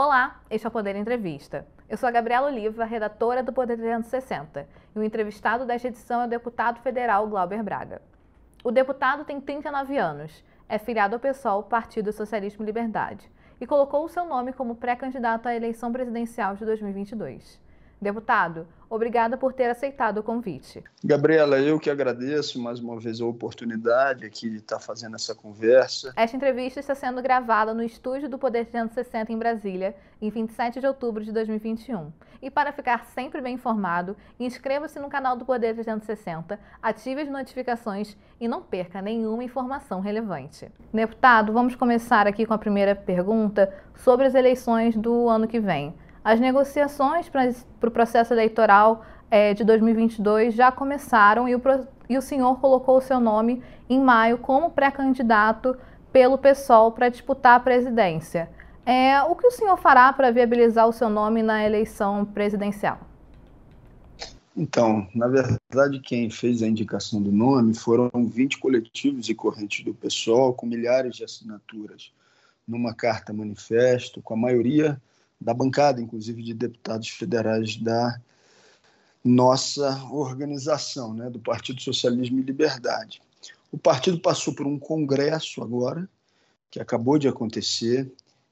Olá, este é o Poder Entrevista. Eu sou a Gabriela Oliva, redatora do Poder 360, e o entrevistado desta edição é o deputado federal Glauber Braga. O deputado tem 39 anos, é filiado ao PSOL, Partido Socialismo e Liberdade, e colocou o seu nome como pré-candidato à eleição presidencial de 2022. Deputado, obrigada por ter aceitado o convite. Gabriela, eu que agradeço mais uma vez a oportunidade aqui de estar fazendo essa conversa. Esta entrevista está sendo gravada no estúdio do Poder 360 em Brasília, em 27 de outubro de 2021. E para ficar sempre bem informado, inscreva-se no canal do Poder 360, ative as notificações e não perca nenhuma informação relevante. Deputado, vamos começar aqui com a primeira pergunta sobre as eleições do ano que vem. As negociações para o processo eleitoral é, de 2022 já começaram e o, e o senhor colocou o seu nome em maio como pré-candidato pelo PSOL para disputar a presidência. É, o que o senhor fará para viabilizar o seu nome na eleição presidencial? Então, na verdade, quem fez a indicação do nome foram 20 coletivos e correntes do PSOL, com milhares de assinaturas, numa carta manifesto, com a maioria da bancada, inclusive de deputados federais da nossa organização, né, do Partido Socialismo e Liberdade. O partido passou por um congresso agora, que acabou de acontecer,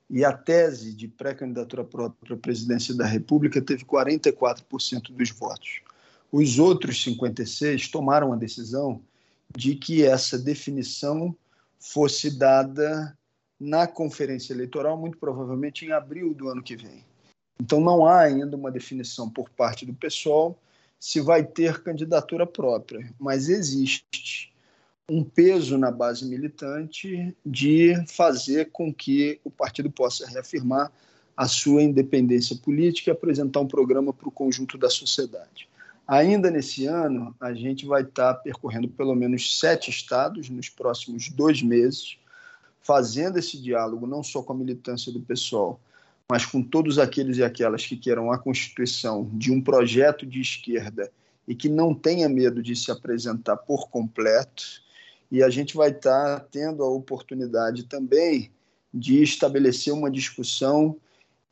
e a tese de pré-candidatura própria à presidência da República teve 44% dos votos. Os outros 56 tomaram a decisão de que essa definição fosse dada na conferência eleitoral, muito provavelmente em abril do ano que vem. Então, não há ainda uma definição por parte do pessoal se vai ter candidatura própria, mas existe um peso na base militante de fazer com que o partido possa reafirmar a sua independência política e apresentar um programa para o conjunto da sociedade. Ainda nesse ano, a gente vai estar percorrendo pelo menos sete estados nos próximos dois meses fazendo esse diálogo não só com a militância do pessoal, mas com todos aqueles e aquelas que queiram a constituição de um projeto de esquerda e que não tenha medo de se apresentar por completo. E a gente vai estar tendo a oportunidade também de estabelecer uma discussão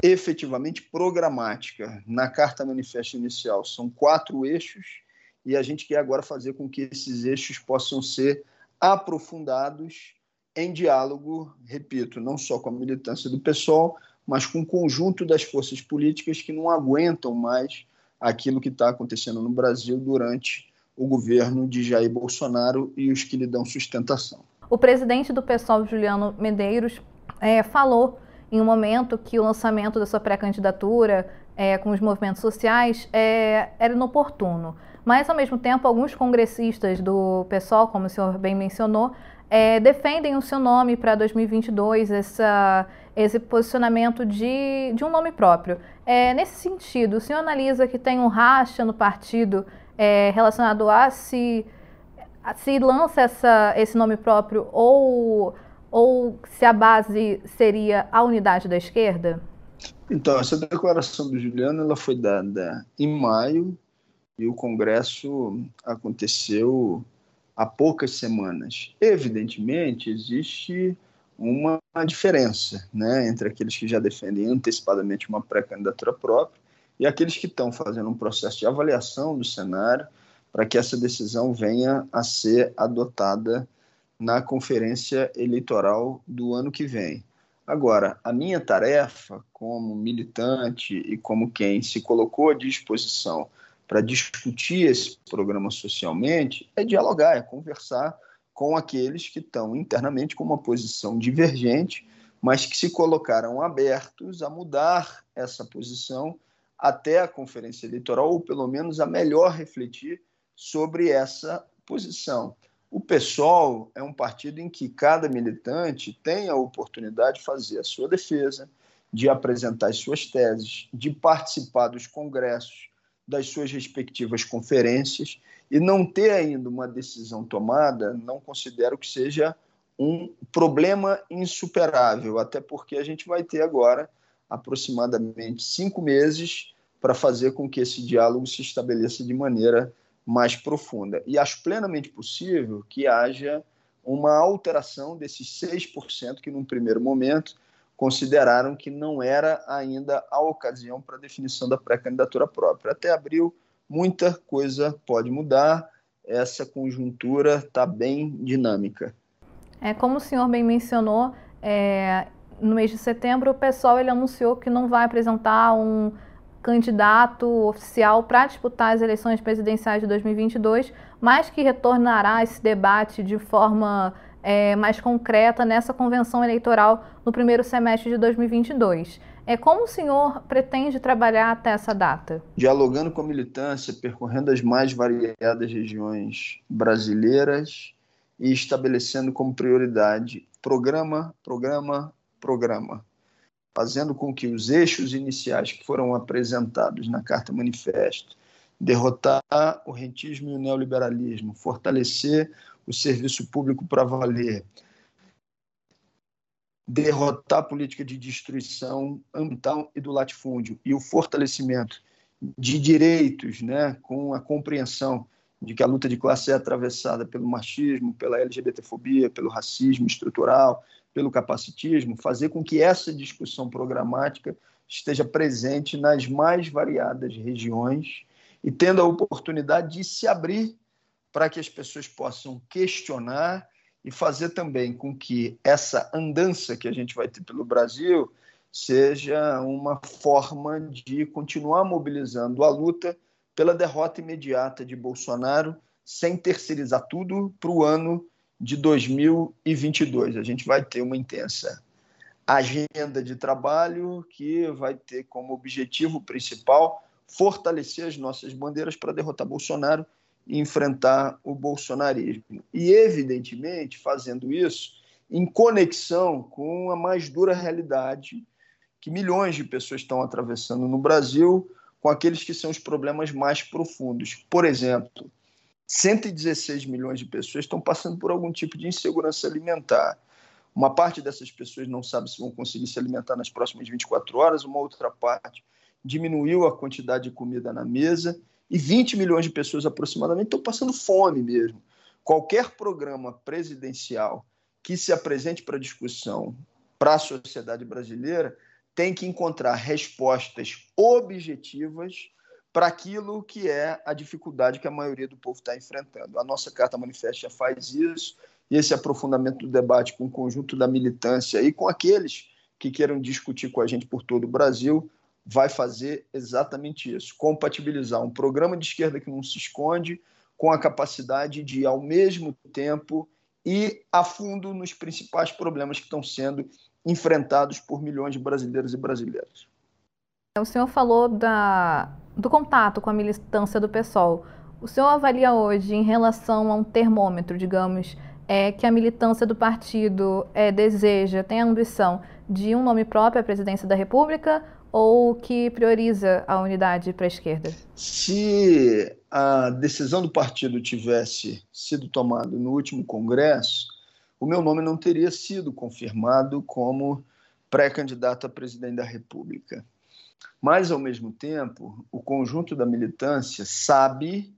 efetivamente programática. Na carta manifesto inicial são quatro eixos e a gente quer agora fazer com que esses eixos possam ser aprofundados em diálogo, repito, não só com a militância do PSOL, mas com o conjunto das forças políticas que não aguentam mais aquilo que está acontecendo no Brasil durante o governo de Jair Bolsonaro e os que lhe dão sustentação. O presidente do PSOL, Juliano Medeiros, é, falou em um momento que o lançamento da sua pré-candidatura é, com os movimentos sociais é, era inoportuno. Mas, ao mesmo tempo, alguns congressistas do PSOL, como o senhor bem mencionou, é, defendem o seu nome para 2022, essa, esse posicionamento de, de um nome próprio. É, nesse sentido, o senhor analisa que tem um racha no partido é, relacionado a se, a se lança essa, esse nome próprio ou, ou se a base seria a unidade da esquerda? Então, essa declaração do Juliano ela foi dada em maio e o Congresso aconteceu há poucas semanas. Evidentemente, existe uma diferença né, entre aqueles que já defendem antecipadamente uma pré-candidatura própria e aqueles que estão fazendo um processo de avaliação do cenário para que essa decisão venha a ser adotada na conferência eleitoral do ano que vem. Agora, a minha tarefa como militante e como quem se colocou à disposição para discutir esse programa socialmente é dialogar, é conversar com aqueles que estão internamente com uma posição divergente, mas que se colocaram abertos a mudar essa posição até a conferência eleitoral, ou pelo menos a melhor refletir sobre essa posição. O PSOL é um partido em que cada militante tem a oportunidade de fazer a sua defesa, de apresentar as suas teses, de participar dos congressos, das suas respectivas conferências e não ter ainda uma decisão tomada, não considero que seja um problema insuperável, até porque a gente vai ter agora aproximadamente cinco meses para fazer com que esse diálogo se estabeleça de maneira mais profunda. E acho plenamente possível que haja uma alteração desses 6% que, num primeiro momento, consideraram que não era ainda a ocasião para a definição da pré-candidatura própria. Até abril, muita coisa pode mudar, essa conjuntura está bem dinâmica. É, como o senhor bem mencionou, é, no mês de setembro o pessoal ele anunciou que não vai apresentar um candidato oficial para disputar as eleições presidenciais de 2022, mas que retornará esse debate de forma é, mais concreta nessa convenção eleitoral no primeiro semestre de 2022. É como o senhor pretende trabalhar até essa data? Dialogando com a militância, percorrendo as mais variadas regiões brasileiras e estabelecendo como prioridade programa, programa, programa, fazendo com que os eixos iniciais que foram apresentados na Carta Manifesto, derrotar o rentismo e o neoliberalismo, fortalecer o serviço público para valer, derrotar a política de destruição ambiental e do latifúndio e o fortalecimento de direitos, né, com a compreensão de que a luta de classe é atravessada pelo machismo, pela LGBTfobia, pelo racismo estrutural, pelo capacitismo, fazer com que essa discussão programática esteja presente nas mais variadas regiões e tendo a oportunidade de se abrir para que as pessoas possam questionar e fazer também com que essa andança que a gente vai ter pelo Brasil seja uma forma de continuar mobilizando a luta pela derrota imediata de Bolsonaro, sem terceirizar tudo para o ano de 2022. A gente vai ter uma intensa agenda de trabalho que vai ter como objetivo principal fortalecer as nossas bandeiras para derrotar Bolsonaro enfrentar o bolsonarismo. E, evidentemente, fazendo isso em conexão com a mais dura realidade que milhões de pessoas estão atravessando no Brasil, com aqueles que são os problemas mais profundos. Por exemplo, 116 milhões de pessoas estão passando por algum tipo de insegurança alimentar. Uma parte dessas pessoas não sabe se vão conseguir se alimentar nas próximas 24 horas, uma outra parte diminuiu a quantidade de comida na mesa e 20 milhões de pessoas aproximadamente estão passando fome mesmo. Qualquer programa presidencial que se apresente para discussão para a sociedade brasileira tem que encontrar respostas objetivas para aquilo que é a dificuldade que a maioria do povo está enfrentando. A nossa Carta Manifesta faz isso, e esse aprofundamento do debate com o conjunto da militância e com aqueles que queiram discutir com a gente por todo o Brasil vai fazer exatamente isso: compatibilizar um programa de esquerda que não se esconde com a capacidade de, ao mesmo tempo, ir a fundo nos principais problemas que estão sendo enfrentados por milhões de brasileiros e brasileiras. O senhor falou da, do contato com a militância do PSOL. O senhor avalia hoje, em relação a um termômetro, digamos, é, que a militância do partido é, deseja, tem a ambição de um nome próprio à presidência da República ou que prioriza a unidade para a esquerda? Se a decisão do partido tivesse sido tomada no último congresso, o meu nome não teria sido confirmado como pré-candidato a presidente da República. Mas, ao mesmo tempo, o conjunto da militância sabe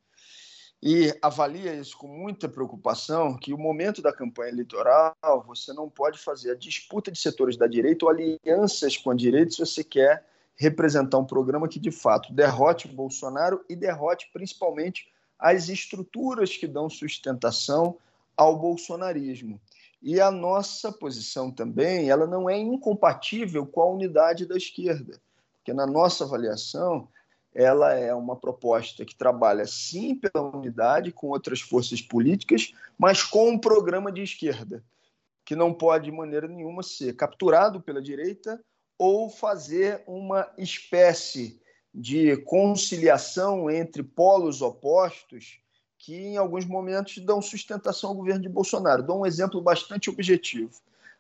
e avalia isso com muita preocupação que o momento da campanha eleitoral você não pode fazer a disputa de setores da direita ou alianças com a direita se você quer representar um programa que de fato derrote Bolsonaro e derrote principalmente as estruturas que dão sustentação ao bolsonarismo. E a nossa posição também, ela não é incompatível com a unidade da esquerda, porque na nossa avaliação ela é uma proposta que trabalha sim pela unidade com outras forças políticas, mas com um programa de esquerda, que não pode de maneira nenhuma ser capturado pela direita ou fazer uma espécie de conciliação entre polos opostos que, em alguns momentos, dão sustentação ao governo de Bolsonaro. Dou um exemplo bastante objetivo.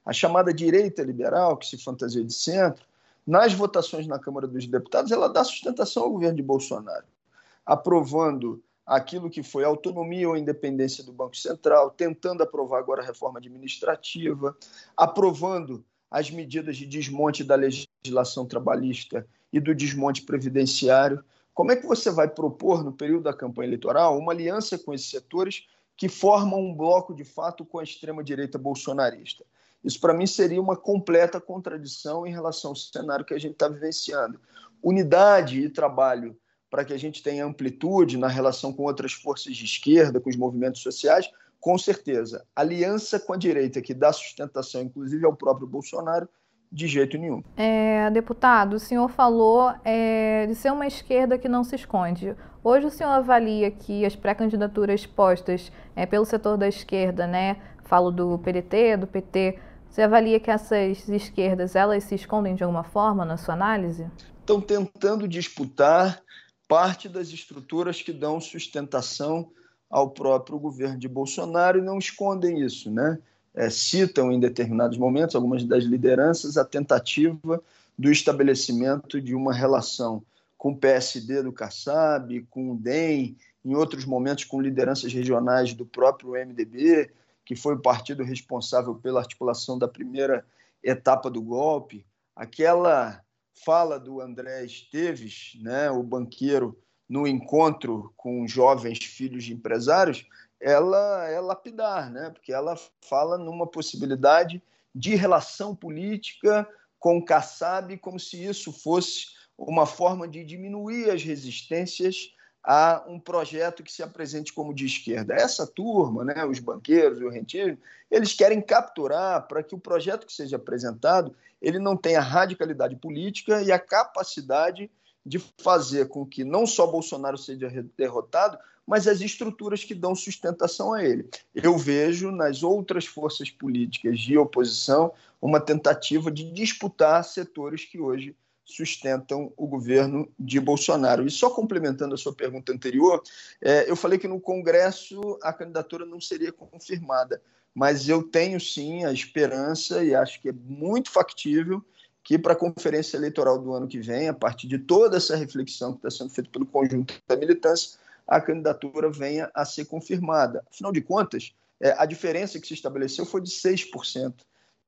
A chamada direita liberal, que se fantasia de centro, nas votações na Câmara dos Deputados, ela dá sustentação ao governo de Bolsonaro, aprovando aquilo que foi autonomia ou independência do Banco Central, tentando aprovar agora a reforma administrativa, aprovando as medidas de desmonte da legislação trabalhista e do desmonte previdenciário. Como é que você vai propor, no período da campanha eleitoral, uma aliança com esses setores que formam um bloco de fato com a extrema-direita bolsonarista? Isso, para mim, seria uma completa contradição em relação ao cenário que a gente está vivenciando. Unidade e trabalho para que a gente tenha amplitude na relação com outras forças de esquerda, com os movimentos sociais, com certeza. Aliança com a direita, que dá sustentação, inclusive, ao próprio Bolsonaro, de jeito nenhum. É, deputado, o senhor falou é, de ser uma esquerda que não se esconde. Hoje o senhor avalia que as pré-candidaturas postas é, pelo setor da esquerda, né? Falo do PDT, do PT. Você avalia que essas esquerdas elas se escondem de alguma forma na sua análise? Estão tentando disputar parte das estruturas que dão sustentação ao próprio governo de Bolsonaro e não escondem isso, né? É, citam em determinados momentos, algumas das lideranças, a tentativa do estabelecimento de uma relação com o PSD do Kassab, com o DEM, em outros momentos com lideranças regionais do próprio MDB, que foi o partido responsável pela articulação da primeira etapa do golpe. Aquela fala do André Esteves, né, o banqueiro, no encontro com jovens filhos de empresários, ela é lapidar, né? porque ela fala numa possibilidade de relação política com o Kassab, como se isso fosse uma forma de diminuir as resistências a um projeto que se apresente como de esquerda. Essa turma, né, os banqueiros o rentismo, eles querem capturar para que o projeto que seja apresentado ele não tenha radicalidade política e a capacidade de fazer com que não só Bolsonaro seja derrotado, mas as estruturas que dão sustentação a ele. Eu vejo nas outras forças políticas de oposição uma tentativa de disputar setores que hoje sustentam o governo de Bolsonaro. E só complementando a sua pergunta anterior, é, eu falei que no Congresso a candidatura não seria confirmada, mas eu tenho sim a esperança e acho que é muito factível que para a conferência eleitoral do ano que vem, a partir de toda essa reflexão que está sendo feita pelo conjunto da militância, a candidatura venha a ser confirmada. Afinal de contas, é, a diferença que se estabeleceu foi de 6%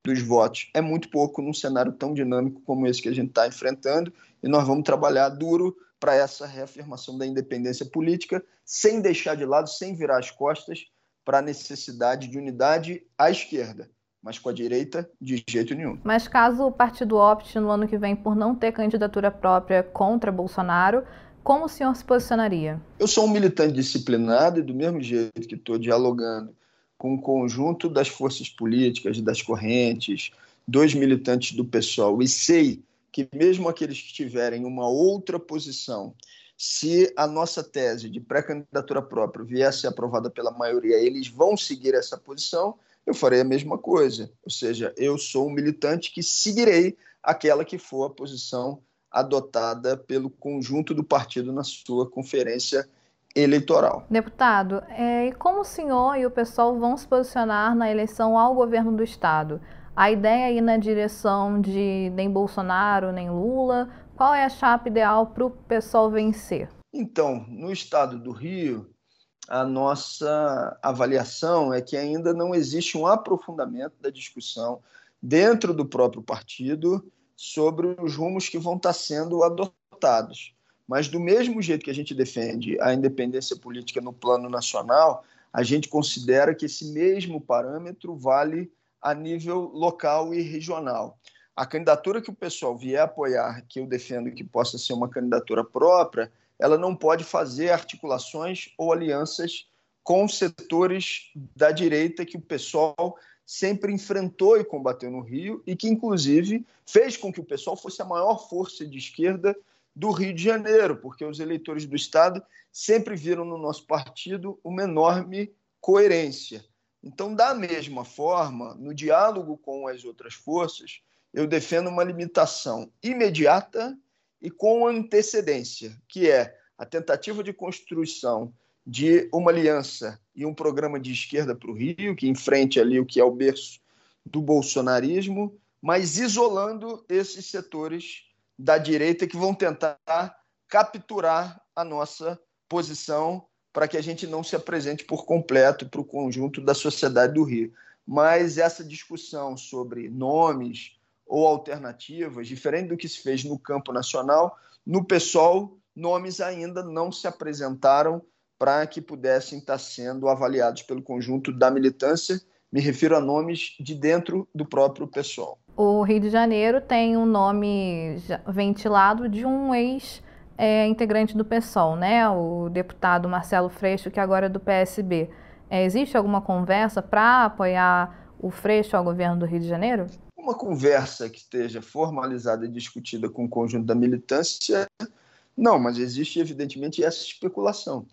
dos votos. É muito pouco num cenário tão dinâmico como esse que a gente está enfrentando, e nós vamos trabalhar duro para essa reafirmação da independência política, sem deixar de lado, sem virar as costas para a necessidade de unidade à esquerda mas com a direita de jeito nenhum. Mas caso o partido opte no ano que vem por não ter candidatura própria contra Bolsonaro, como o senhor se posicionaria? Eu sou um militante disciplinado e do mesmo jeito que estou dialogando com o conjunto das forças políticas, das correntes, dos militantes do PSOL, e sei que mesmo aqueles que tiverem uma outra posição, se a nossa tese de pré-candidatura própria viesse aprovada pela maioria, eles vão seguir essa posição, eu farei a mesma coisa. Ou seja, eu sou um militante que seguirei aquela que for a posição adotada pelo conjunto do partido na sua conferência eleitoral. Deputado, é, e como o senhor e o pessoal vão se posicionar na eleição ao governo do Estado? A ideia é ir na direção de nem Bolsonaro, nem Lula? Qual é a chapa ideal para o pessoal vencer? Então, no estado do Rio, a nossa avaliação é que ainda não existe um aprofundamento da discussão dentro do próprio partido sobre os rumos que vão estar sendo adotados. Mas, do mesmo jeito que a gente defende a independência política no plano nacional, a gente considera que esse mesmo parâmetro vale a nível local e regional. A candidatura que o pessoal vier apoiar, que eu defendo que possa ser uma candidatura própria, ela não pode fazer articulações ou alianças com setores da direita que o pessoal sempre enfrentou e combateu no Rio e que, inclusive, fez com que o pessoal fosse a maior força de esquerda do Rio de Janeiro, porque os eleitores do Estado sempre viram no nosso partido uma enorme coerência. Então, da mesma forma, no diálogo com as outras forças, eu defendo uma limitação imediata e com antecedência, que é a tentativa de construção de uma aliança e um programa de esquerda para o Rio, que enfrente ali o que é o berço do bolsonarismo, mas isolando esses setores da direita que vão tentar capturar a nossa posição para que a gente não se apresente por completo para o conjunto da sociedade do Rio. Mas essa discussão sobre nomes, ou alternativas, diferente do que se fez no campo nacional, no PSOL, nomes ainda não se apresentaram para que pudessem estar sendo avaliados pelo conjunto da militância Me refiro a nomes de dentro do próprio pessoal. O Rio de Janeiro tem um nome ventilado de um ex é, integrante do PSOL, né? O deputado Marcelo Freixo, que agora é do PSB. É, existe alguma conversa para apoiar o Freixo ao governo do Rio de Janeiro? Uma conversa que esteja formalizada e discutida com o conjunto da militância, não, mas existe evidentemente essa especulação.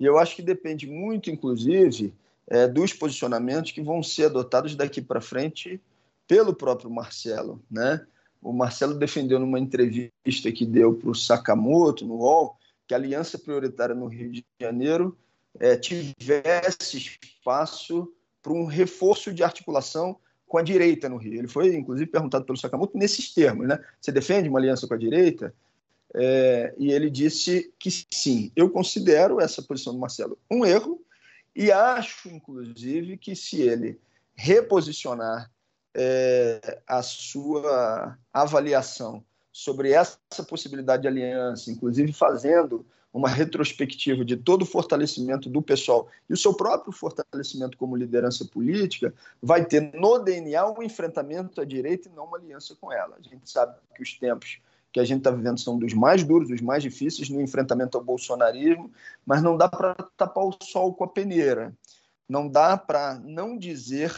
E eu acho que depende muito, inclusive, é, dos posicionamentos que vão ser adotados daqui para frente pelo próprio Marcelo, né? O Marcelo defendeu numa entrevista que deu para o Sakamoto, no UOL, que a aliança prioritária no Rio de Janeiro é, tivesse espaço para um reforço de articulação com a direita no Rio. Ele foi, inclusive, perguntado pelo Sakamoto nesses termos, né? Você defende uma aliança com a direita? É, e ele disse que sim. Eu considero essa posição do Marcelo um erro e acho, inclusive, que se ele reposicionar é, a sua avaliação sobre essa possibilidade de aliança, inclusive fazendo uma retrospectiva de todo o fortalecimento do pessoal e o seu próprio fortalecimento como liderança política, vai ter no DNA um enfrentamento à direita e não uma aliança com ela. A gente sabe que os tempos que a gente está vivendo são dos mais duros, dos mais difíceis no enfrentamento ao bolsonarismo, mas não dá para tapar o sol com a peneira. Não dá para não dizer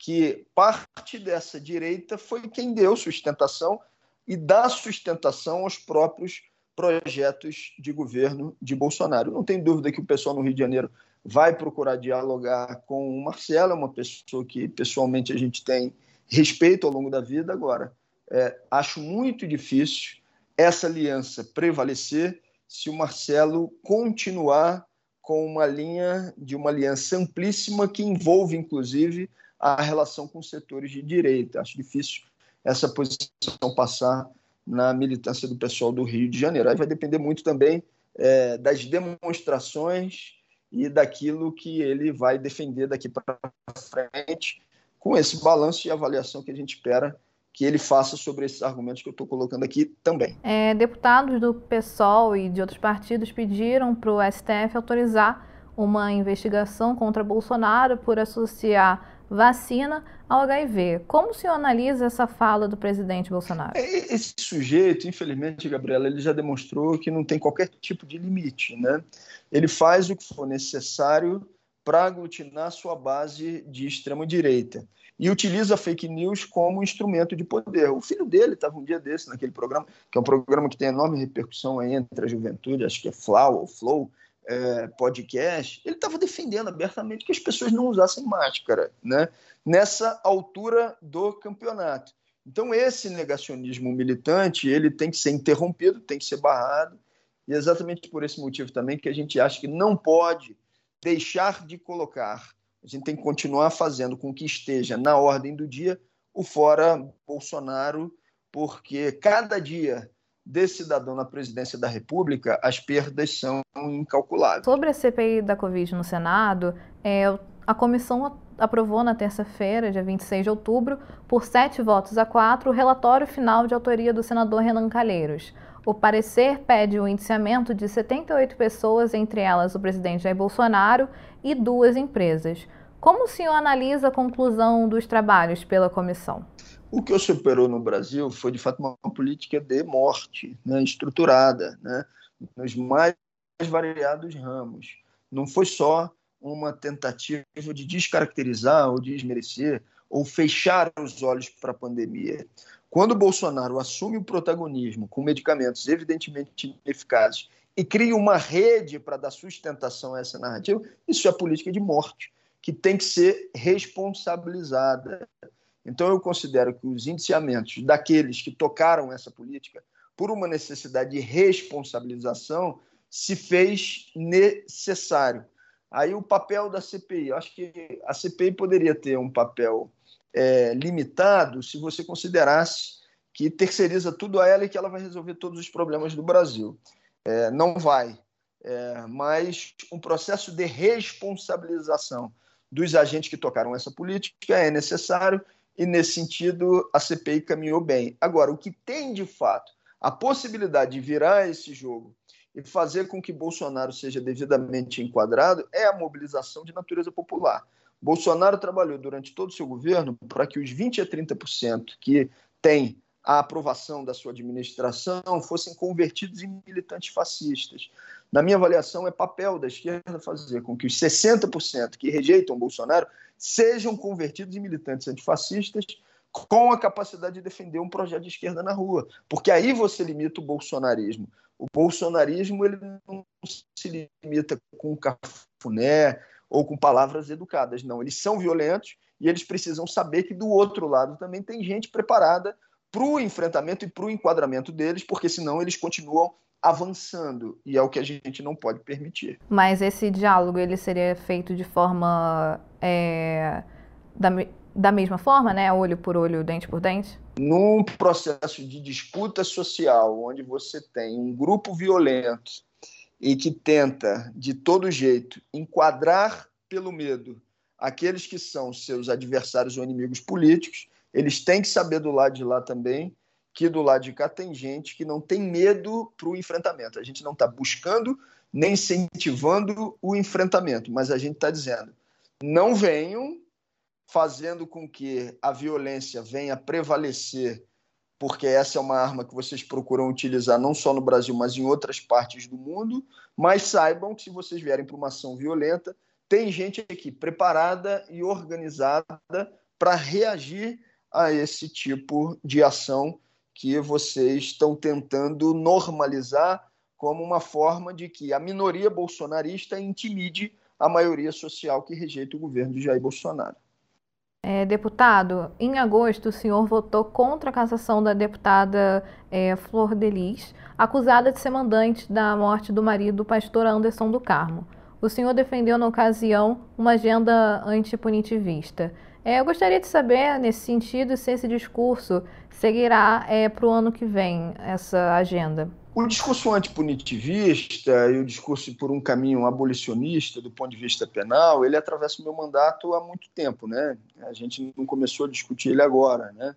que parte dessa direita foi quem deu sustentação e dá sustentação aos próprios projetos de governo de Bolsonaro. Não tem dúvida que o pessoal no Rio de Janeiro vai procurar dialogar com o Marcelo, é uma pessoa que pessoalmente a gente tem respeito ao longo da vida. Agora, é, acho muito difícil essa aliança prevalecer se o Marcelo continuar com uma linha de uma aliança amplíssima que envolve, inclusive, a relação com setores de direita. Acho difícil essa posição passar na militância do pessoal do Rio de Janeiro. Aí vai depender muito também é, das demonstrações e daquilo que ele vai defender daqui para frente, com esse balanço e avaliação que a gente espera que ele faça sobre esses argumentos que eu estou colocando aqui também. É, deputados do PSOL e de outros partidos pediram para o STF autorizar uma investigação contra Bolsonaro por associar vacina ao HIV. Como o senhor analisa essa fala do presidente Bolsonaro? É, esse sujeito, infelizmente, Gabriela, ele já demonstrou que não tem qualquer tipo de limite. Né? Ele faz o que for necessário para aglutinar sua base de extrema-direita e utiliza fake news como instrumento de poder. O filho dele estava um dia desse naquele programa, que é um programa que tem enorme repercussão entre a juventude, acho que é Flow ou Flow, é, podcast, ele estava defendendo abertamente que as pessoas não usassem máscara, né? Nessa altura do campeonato. Então esse negacionismo militante ele tem que ser interrompido, tem que ser barrado e é exatamente por esse motivo também que a gente acha que não pode deixar de colocar. A gente tem que continuar fazendo com que esteja na ordem do dia o fora Bolsonaro, porque cada dia desse cidadão na presidência da República, as perdas são incalculáveis. Sobre a CPI da Covid no Senado, é, a comissão aprovou na terça-feira, dia 26 de outubro, por sete votos a quatro, o relatório final de autoria do senador Renan Calheiros. O parecer pede o indiciamento de 78 pessoas, entre elas o presidente Jair Bolsonaro e duas empresas. Como o senhor analisa a conclusão dos trabalhos pela comissão? O que se operou no Brasil foi, de fato, uma política de morte né, estruturada, né, nos mais variados ramos. Não foi só uma tentativa de descaracterizar ou desmerecer ou fechar os olhos para a pandemia. Quando Bolsonaro assume o protagonismo com medicamentos evidentemente ineficazes e cria uma rede para dar sustentação a essa narrativa, isso é política de morte, que tem que ser responsabilizada. Então, eu considero que os indiciamentos daqueles que tocaram essa política, por uma necessidade de responsabilização, se fez necessário. Aí, o papel da CPI, eu acho que a CPI poderia ter um papel é, limitado se você considerasse que terceiriza tudo a ela e que ela vai resolver todos os problemas do Brasil. É, não vai. É, mas um processo de responsabilização dos agentes que tocaram essa política é necessário e, nesse sentido, a CPI caminhou bem. Agora, o que tem de fato a possibilidade de virar esse jogo e fazer com que Bolsonaro seja devidamente enquadrado é a mobilização de natureza popular. Bolsonaro trabalhou durante todo o seu governo para que os 20 a 30% que têm a aprovação da sua administração fossem convertidos em militantes fascistas. Na minha avaliação, é papel da esquerda fazer com que os 60% que rejeitam Bolsonaro sejam convertidos em militantes antifascistas com a capacidade de defender um projeto de esquerda na rua. Porque aí você limita o bolsonarismo. O bolsonarismo ele não se limita com cafuné ou com palavras educadas, não. Eles são violentos e eles precisam saber que do outro lado também tem gente preparada para o enfrentamento e para o enquadramento deles, porque senão eles continuam avançando e é o que a gente não pode permitir. Mas esse diálogo ele seria feito de forma é, da, da mesma forma, né, olho por olho, dente por dente? Num processo de disputa social, onde você tem um grupo violento e que tenta de todo jeito enquadrar pelo medo aqueles que são seus adversários ou inimigos políticos, eles têm que saber do lado de lá também que do lado de cá tem gente que não tem medo para o enfrentamento. A gente não está buscando nem incentivando o enfrentamento, mas a gente está dizendo: não venham fazendo com que a violência venha prevalecer, porque essa é uma arma que vocês procuram utilizar não só no Brasil, mas em outras partes do mundo. Mas saibam que se vocês vierem para uma ação violenta, tem gente aqui preparada e organizada para reagir a esse tipo de ação que vocês estão tentando normalizar como uma forma de que a minoria bolsonarista intimide a maioria social que rejeita o governo de Jair Bolsonaro. É, deputado, em agosto o senhor votou contra a cassação da deputada é, Flor Delis, acusada de ser mandante da morte do marido, pastor Anderson do Carmo. O senhor defendeu na ocasião uma agenda antipunitivista. É, eu gostaria de saber, nesse sentido, se esse discurso seguirá é, para o ano que vem, essa agenda. O discurso antipunitivista e o discurso por um caminho abolicionista do ponto de vista penal, ele atravessa o meu mandato há muito tempo, né? A gente não começou a discutir ele agora, né?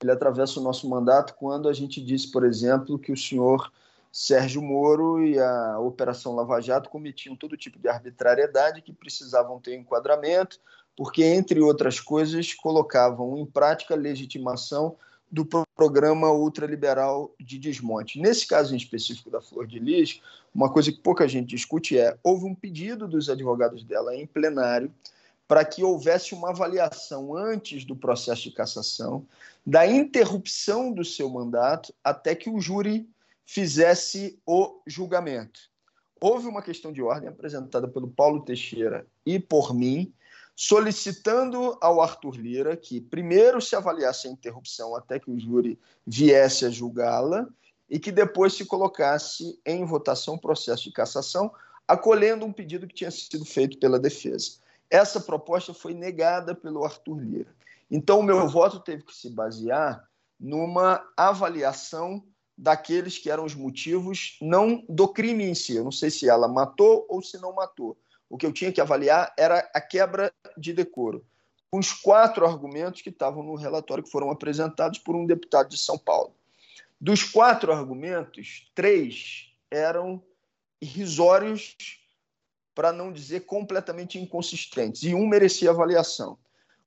Ele atravessa o nosso mandato quando a gente disse, por exemplo, que o senhor Sérgio Moro e a Operação Lava Jato cometiam todo tipo de arbitrariedade que precisavam ter enquadramento, porque, entre outras coisas, colocavam em prática legitimação do programa ultraliberal de desmonte. Nesse caso em específico da Flor de Lis, uma coisa que pouca gente discute é: houve um pedido dos advogados dela em plenário para que houvesse uma avaliação antes do processo de cassação da interrupção do seu mandato até que o júri fizesse o julgamento. Houve uma questão de ordem apresentada pelo Paulo Teixeira e por mim, solicitando ao Arthur Lira que primeiro se avaliasse a interrupção até que o júri viesse a julgá-la e que depois se colocasse em votação o processo de cassação, acolhendo um pedido que tinha sido feito pela defesa. Essa proposta foi negada pelo Arthur Lira. Então, o meu voto teve que se basear numa avaliação daqueles que eram os motivos, não do crime em si. Eu não sei se ela matou ou se não matou, o que eu tinha que avaliar era a quebra de decoro. Os quatro argumentos que estavam no relatório que foram apresentados por um deputado de São Paulo. Dos quatro argumentos, três eram irrisórios, para não dizer completamente inconsistentes, e um merecia avaliação.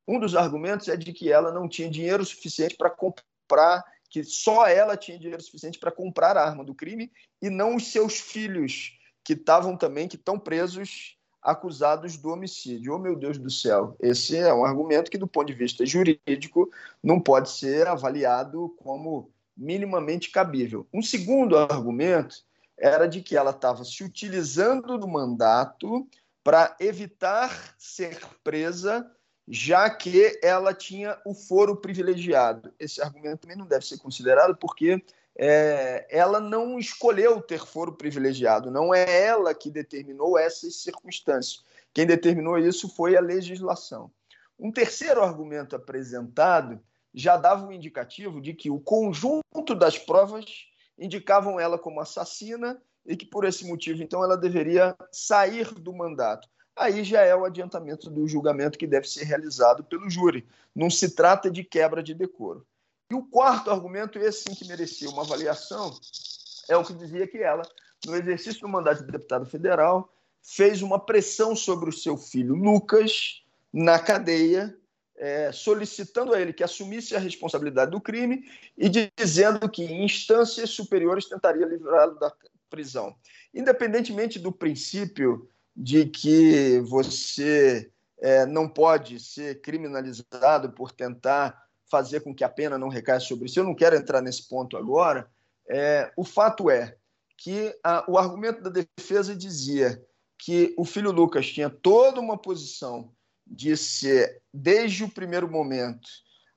Um dos argumentos é de que ela não tinha dinheiro suficiente para comprar, que só ela tinha dinheiro suficiente para comprar a arma do crime e não os seus filhos, que estavam também, que estão presos acusados do homicídio. Oh, meu Deus do céu, esse é um argumento que, do ponto de vista jurídico, não pode ser avaliado como minimamente cabível. Um segundo argumento era de que ela estava se utilizando do mandato para evitar ser presa, já que ela tinha o foro privilegiado. Esse argumento também não deve ser considerado, porque é, ela não escolheu ter foro privilegiado, não é ela que determinou essas circunstâncias. Quem determinou isso foi a legislação. Um terceiro argumento apresentado já dava um indicativo de que o conjunto das provas indicavam ela como assassina e que por esse motivo então ela deveria sair do mandato. Aí já é o adiantamento do julgamento que deve ser realizado pelo júri. Não se trata de quebra de decoro. E o quarto argumento, esse sim que merecia uma avaliação, é o que dizia que ela, no exercício do mandato de deputado federal, fez uma pressão sobre o seu filho Lucas, na cadeia, é, solicitando a ele que assumisse a responsabilidade do crime e dizendo que em instâncias superiores tentaria livrá-lo da prisão. Independentemente do princípio de que você é, não pode ser criminalizado por tentar fazer com que a pena não recaia sobre si, eu não quero entrar nesse ponto agora. É, o fato é que a, o argumento da defesa dizia que o filho Lucas tinha toda uma posição de ser, desde o primeiro momento,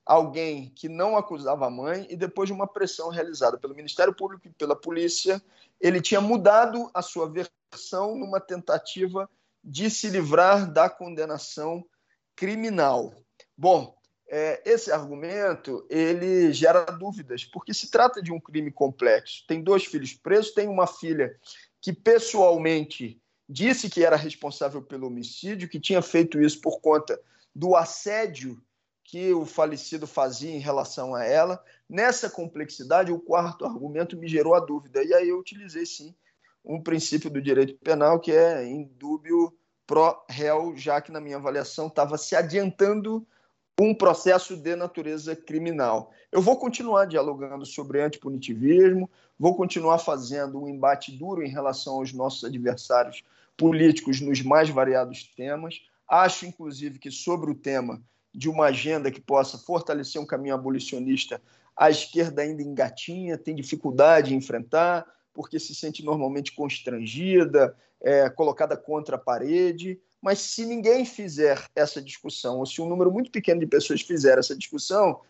alguém que não acusava a mãe e depois de uma pressão realizada pelo Ministério Público e pela polícia, ele tinha mudado a sua versão numa tentativa de se livrar da condenação criminal. Bom, é, esse argumento ele gera dúvidas, porque se trata de um crime complexo. Tem dois filhos presos, tem uma filha que pessoalmente disse que era responsável pelo homicídio, que tinha feito isso por conta do assédio que o falecido fazia em relação a ela. Nessa complexidade, o quarto argumento me gerou a dúvida. E aí eu utilizei, sim, um princípio do direito penal que é indúbio pro réu, já que na minha avaliação estava se adiantando um processo de natureza criminal. Eu vou continuar dialogando sobre antipunitivismo, vou continuar fazendo um embate duro em relação aos nossos adversários políticos nos mais variados temas. Acho, inclusive, que sobre o tema de uma agenda que possa fortalecer um caminho abolicionista, a esquerda ainda engatinha, tem dificuldade em enfrentar, porque se sente normalmente constrangida, é, colocada contra a parede. Mas se ninguém fizer essa discussão, ou se um número muito pequeno de pessoas fizer essa discussão,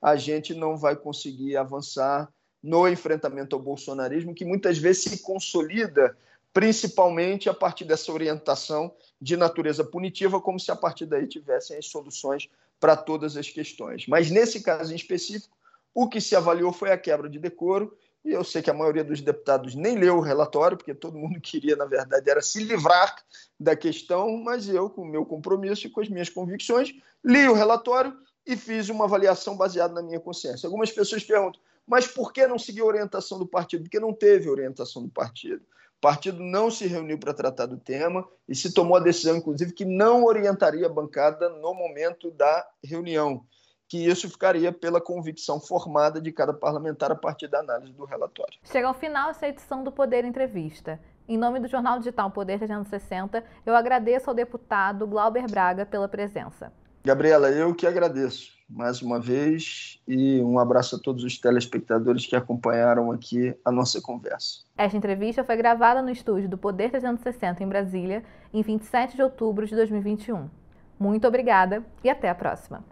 a gente não vai conseguir avançar no enfrentamento ao bolsonarismo, que muitas vezes se consolida principalmente a partir dessa orientação de natureza punitiva, como se a partir daí tivessem as soluções para todas as questões. Mas nesse caso em específico, o que se avaliou foi a quebra de decoro, e eu sei que a maioria dos deputados nem leu o relatório, porque todo mundo queria, na verdade, era se livrar da questão, mas eu, com o meu compromisso e com as minhas convicções, li o relatório e fiz uma avaliação baseada na minha consciência. Algumas pessoas perguntam, mas por que não seguir a orientação do partido? Porque não teve orientação do partido. O partido não se reuniu para tratar do tema e se tomou a decisão, inclusive, que não orientaria a bancada no momento da reunião, que isso ficaria pela convicção formada de cada parlamentar a partir da análise do relatório. Chega ao final essa edição do Poder Entrevista. Em nome do jornal digital Poder 360, eu agradeço ao deputado Glauber Braga pela presença. Gabriela, eu que agradeço mais uma vez e um abraço a todos os telespectadores que acompanharam aqui a nossa conversa. Esta entrevista foi gravada no estúdio do Poder 360 em Brasília, em 27 de outubro de 2021. Muito obrigada e até a próxima.